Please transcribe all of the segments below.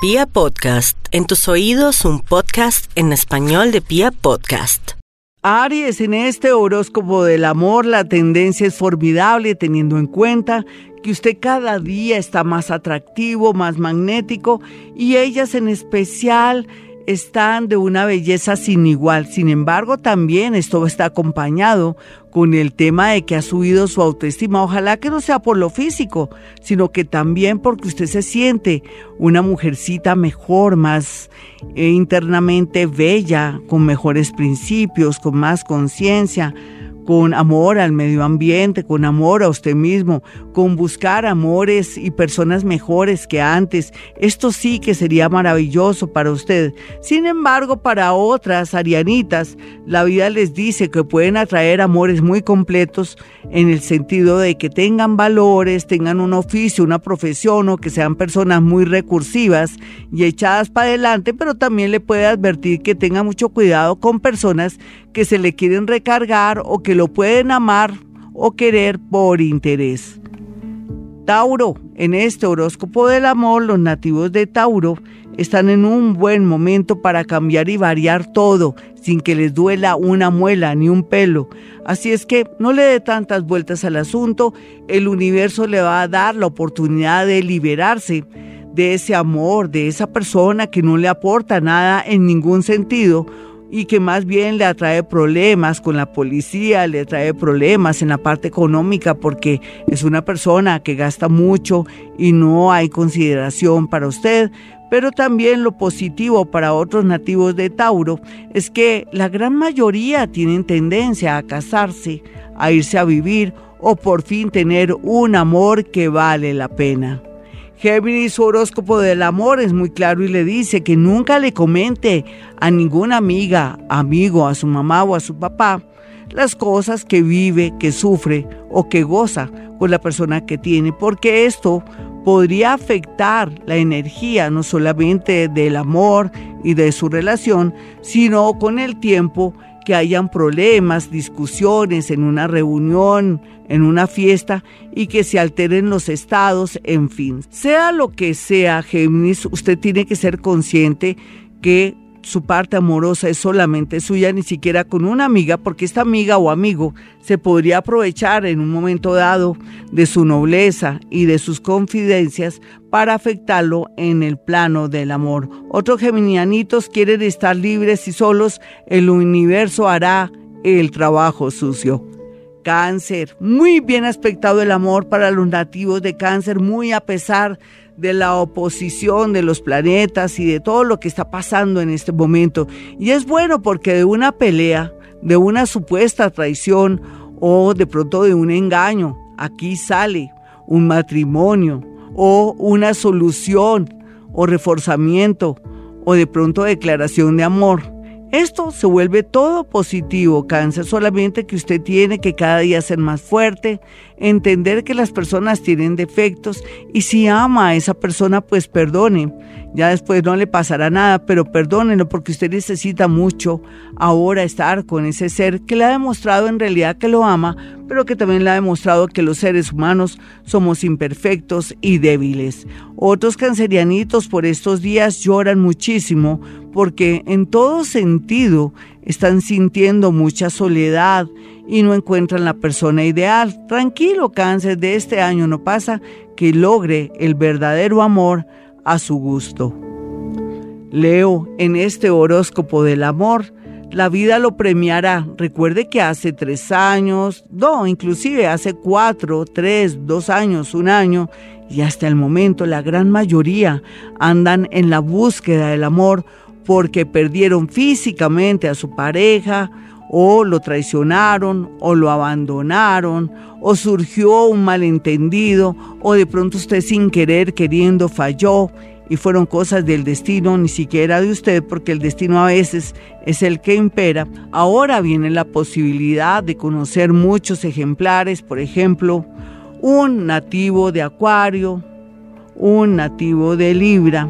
Pia Podcast, en tus oídos un podcast en español de Pia Podcast. Aries, en este horóscopo del amor la tendencia es formidable teniendo en cuenta que usted cada día está más atractivo, más magnético y ellas en especial están de una belleza sin igual. Sin embargo, también esto está acompañado con el tema de que ha subido su autoestima. Ojalá que no sea por lo físico, sino que también porque usted se siente una mujercita mejor, más eh, internamente bella, con mejores principios, con más conciencia con amor al medio ambiente, con amor a usted mismo, con buscar amores y personas mejores que antes. Esto sí que sería maravilloso para usted. Sin embargo, para otras arianitas, la vida les dice que pueden atraer amores muy completos en el sentido de que tengan valores, tengan un oficio, una profesión o que sean personas muy recursivas y echadas para adelante, pero también le puede advertir que tenga mucho cuidado con personas que se le quieren recargar o que lo pueden amar o querer por interés. Tauro, en este horóscopo del amor, los nativos de Tauro están en un buen momento para cambiar y variar todo sin que les duela una muela ni un pelo. Así es que no le dé tantas vueltas al asunto, el universo le va a dar la oportunidad de liberarse de ese amor, de esa persona que no le aporta nada en ningún sentido y que más bien le atrae problemas con la policía, le trae problemas en la parte económica porque es una persona que gasta mucho y no hay consideración para usted. Pero también lo positivo para otros nativos de Tauro es que la gran mayoría tienen tendencia a casarse, a irse a vivir o por fin tener un amor que vale la pena. Géminis, su horóscopo del amor es muy claro y le dice que nunca le comente a ninguna amiga, amigo, a su mamá o a su papá las cosas que vive, que sufre o que goza con la persona que tiene, porque esto podría afectar la energía no solamente del amor y de su relación, sino con el tiempo que hayan problemas, discusiones en una reunión, en una fiesta y que se alteren los estados, en fin. Sea lo que sea, Géminis, usted tiene que ser consciente que su parte amorosa es solamente suya, ni siquiera con una amiga, porque esta amiga o amigo se podría aprovechar en un momento dado de su nobleza y de sus confidencias para afectarlo en el plano del amor. Otros geminianitos quieren estar libres y solos, el universo hará el trabajo sucio. Cáncer, muy bien aspectado el amor para los nativos de cáncer, muy a pesar de la oposición de los planetas y de todo lo que está pasando en este momento. Y es bueno porque de una pelea, de una supuesta traición o de pronto de un engaño, aquí sale un matrimonio o una solución o reforzamiento o de pronto declaración de amor. Esto se vuelve todo positivo, cáncer, solamente que usted tiene que cada día ser más fuerte, entender que las personas tienen defectos y si ama a esa persona, pues perdone. Ya después no le pasará nada, pero perdónenlo porque usted necesita mucho ahora estar con ese ser que le ha demostrado en realidad que lo ama, pero que también le ha demostrado que los seres humanos somos imperfectos y débiles. Otros cancerianitos por estos días lloran muchísimo porque en todo sentido están sintiendo mucha soledad y no encuentran la persona ideal. Tranquilo, cáncer, de este año no pasa que logre el verdadero amor a su gusto. Leo, en este horóscopo del amor, la vida lo premiará. Recuerde que hace tres años, no, inclusive hace cuatro, tres, dos años, un año, y hasta el momento la gran mayoría andan en la búsqueda del amor porque perdieron físicamente a su pareja, o lo traicionaron, o lo abandonaron, o surgió un malentendido, o de pronto usted sin querer queriendo falló y fueron cosas del destino, ni siquiera de usted, porque el destino a veces es el que impera. Ahora viene la posibilidad de conocer muchos ejemplares, por ejemplo, un nativo de Acuario, un nativo de Libra,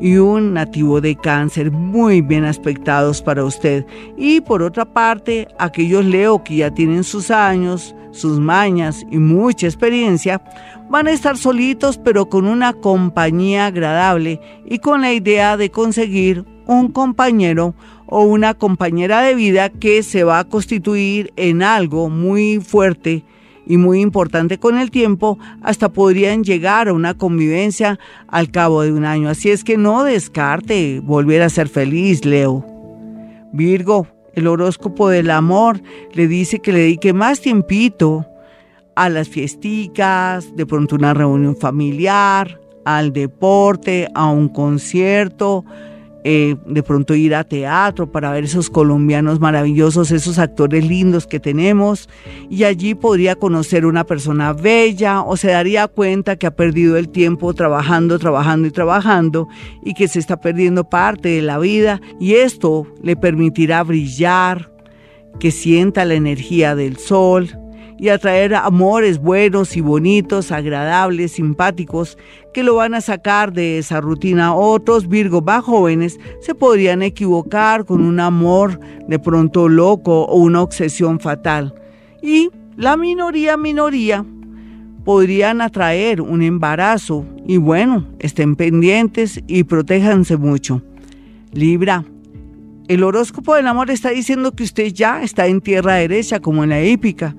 y un nativo de cáncer muy bien aspectados para usted. Y por otra parte, aquellos Leo que ya tienen sus años, sus mañas y mucha experiencia, van a estar solitos pero con una compañía agradable y con la idea de conseguir un compañero o una compañera de vida que se va a constituir en algo muy fuerte y muy importante con el tiempo, hasta podrían llegar a una convivencia al cabo de un año. Así es que no descarte volver a ser feliz, Leo. Virgo, el horóscopo del amor le dice que le dedique más tiempito a las fiesticas, de pronto una reunión familiar, al deporte, a un concierto, eh, de pronto ir a teatro para ver esos colombianos maravillosos, esos actores lindos que tenemos, y allí podría conocer una persona bella o se daría cuenta que ha perdido el tiempo trabajando, trabajando y trabajando y que se está perdiendo parte de la vida. Y esto le permitirá brillar, que sienta la energía del sol, y atraer amores buenos y bonitos, agradables, simpáticos, que lo van a sacar de esa rutina. Otros Virgo más jóvenes se podrían equivocar con un amor de pronto loco o una obsesión fatal. Y la minoría, minoría, podrían atraer un embarazo. Y bueno, estén pendientes y protéjanse mucho. Libra. El horóscopo del amor está diciendo que usted ya está en tierra derecha, como en la épica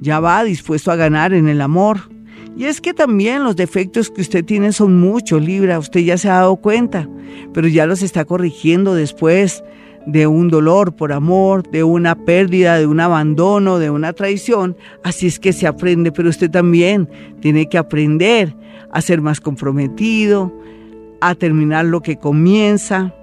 ya va dispuesto a ganar en el amor. Y es que también los defectos que usted tiene son muchos, Libra, usted ya se ha dado cuenta, pero ya los está corrigiendo después de un dolor por amor, de una pérdida, de un abandono, de una traición. Así es que se aprende, pero usted también tiene que aprender a ser más comprometido, a terminar lo que comienza,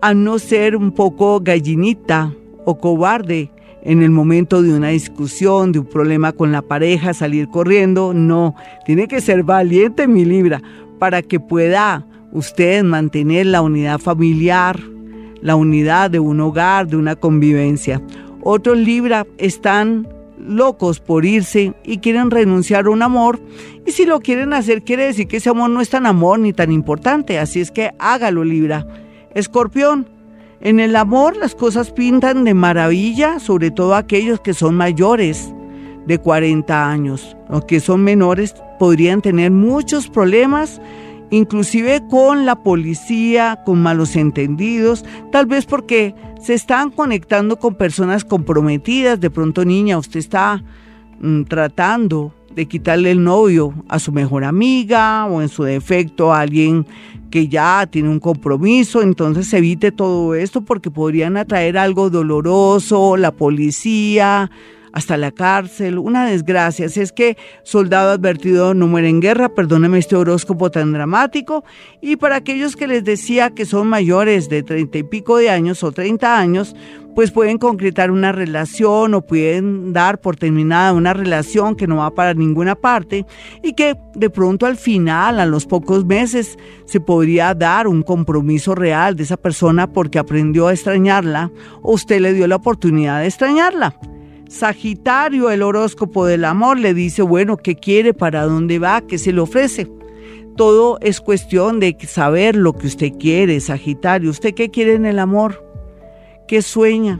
a no ser un poco gallinita o cobarde en el momento de una discusión, de un problema con la pareja, salir corriendo. No, tiene que ser valiente, mi Libra, para que pueda usted mantener la unidad familiar, la unidad de un hogar, de una convivencia. Otros Libra están locos por irse y quieren renunciar a un amor. Y si lo quieren hacer, quiere decir que ese amor no es tan amor ni tan importante. Así es que hágalo, Libra. Escorpión, en el amor las cosas pintan de maravilla, sobre todo aquellos que son mayores de 40 años. Los que son menores podrían tener muchos problemas, inclusive con la policía, con malos entendidos, tal vez porque se están conectando con personas comprometidas. De pronto, niña, usted está mm, tratando de quitarle el novio a su mejor amiga o en su defecto a alguien que ya tiene un compromiso, entonces evite todo esto porque podrían atraer algo doloroso, la policía, hasta la cárcel, una desgracia. Si es que soldado advertido no muere en guerra, perdóneme este horóscopo tan dramático. Y para aquellos que les decía que son mayores de treinta y pico de años o treinta años, pues pueden concretar una relación o pueden dar por terminada una relación que no va para ninguna parte y que de pronto al final, a los pocos meses, se podría dar un compromiso real de esa persona porque aprendió a extrañarla o usted le dio la oportunidad de extrañarla. Sagitario, el horóscopo del amor, le dice, bueno, ¿qué quiere? ¿Para dónde va? ¿Qué se le ofrece? Todo es cuestión de saber lo que usted quiere, Sagitario. ¿Usted qué quiere en el amor? ¿Qué sueña?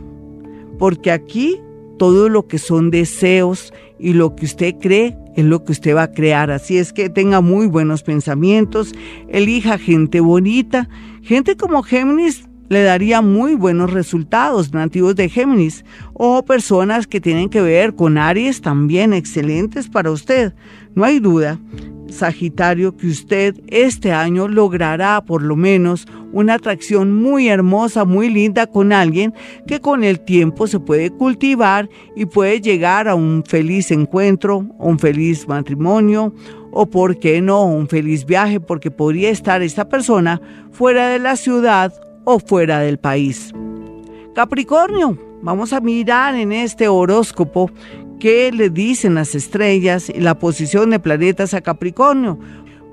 Porque aquí todo lo que son deseos y lo que usted cree es lo que usted va a crear. Así es que tenga muy buenos pensamientos, elija gente bonita, gente como Géminis le daría muy buenos resultados nativos de Géminis o personas que tienen que ver con Aries también excelentes para usted. No hay duda, Sagitario, que usted este año logrará por lo menos una atracción muy hermosa, muy linda con alguien que con el tiempo se puede cultivar y puede llegar a un feliz encuentro, un feliz matrimonio o, por qué no, un feliz viaje, porque podría estar esta persona fuera de la ciudad o fuera del país. Capricornio, vamos a mirar en este horóscopo qué le dicen las estrellas y la posición de planetas a Capricornio.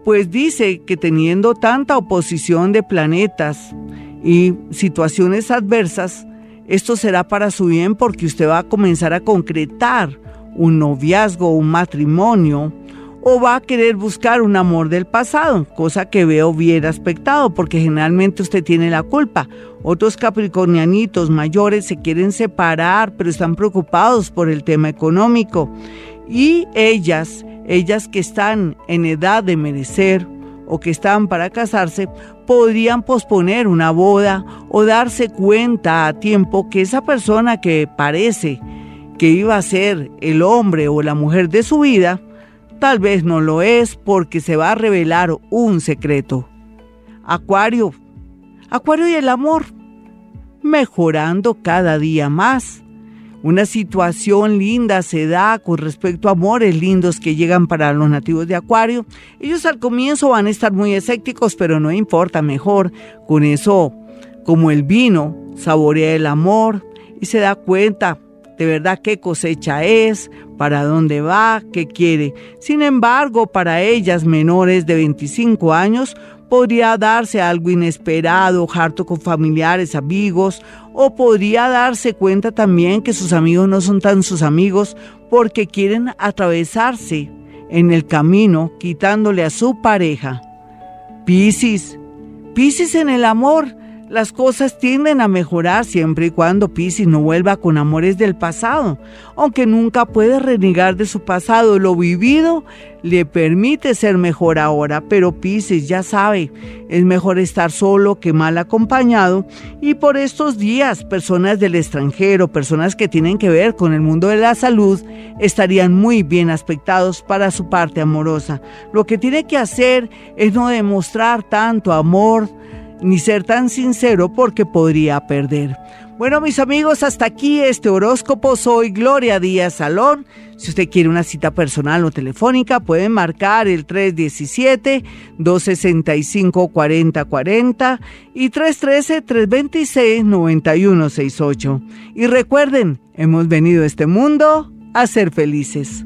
Pues dice que teniendo tanta oposición de planetas y situaciones adversas, esto será para su bien porque usted va a comenzar a concretar un noviazgo, un matrimonio, o va a querer buscar un amor del pasado, cosa que veo bien aspectado, porque generalmente usted tiene la culpa. Otros capricornianitos mayores se quieren separar, pero están preocupados por el tema económico. Y ellas, ellas que están en edad de merecer o que están para casarse, podrían posponer una boda o darse cuenta a tiempo que esa persona que parece que iba a ser el hombre o la mujer de su vida, tal vez no lo es porque se va a revelar un secreto. Acuario, Acuario y el amor, mejorando cada día más. Una situación linda se da con respecto a amores lindos que llegan para los nativos de Acuario. Ellos al comienzo van a estar muy escépticos, pero no importa, mejor. Con eso, como el vino, saborea el amor y se da cuenta de verdad qué cosecha es, para dónde va, qué quiere. Sin embargo, para ellas menores de 25 años, podría darse algo inesperado, harto con familiares, amigos, o podría darse cuenta también que sus amigos no son tan sus amigos porque quieren atravesarse en el camino quitándole a su pareja. Piscis, Piscis en el amor las cosas tienden a mejorar siempre y cuando Piscis no vuelva con amores del pasado, aunque nunca puede renegar de su pasado. Lo vivido le permite ser mejor ahora, pero Piscis ya sabe, es mejor estar solo que mal acompañado y por estos días personas del extranjero, personas que tienen que ver con el mundo de la salud, estarían muy bien aspectados para su parte amorosa. Lo que tiene que hacer es no demostrar tanto amor, ni ser tan sincero porque podría perder. Bueno, mis amigos, hasta aquí este horóscopo. Soy Gloria Díaz Salón. Si usted quiere una cita personal o telefónica, pueden marcar el 317-265-4040 y 313-326-9168. Y recuerden, hemos venido a este mundo a ser felices.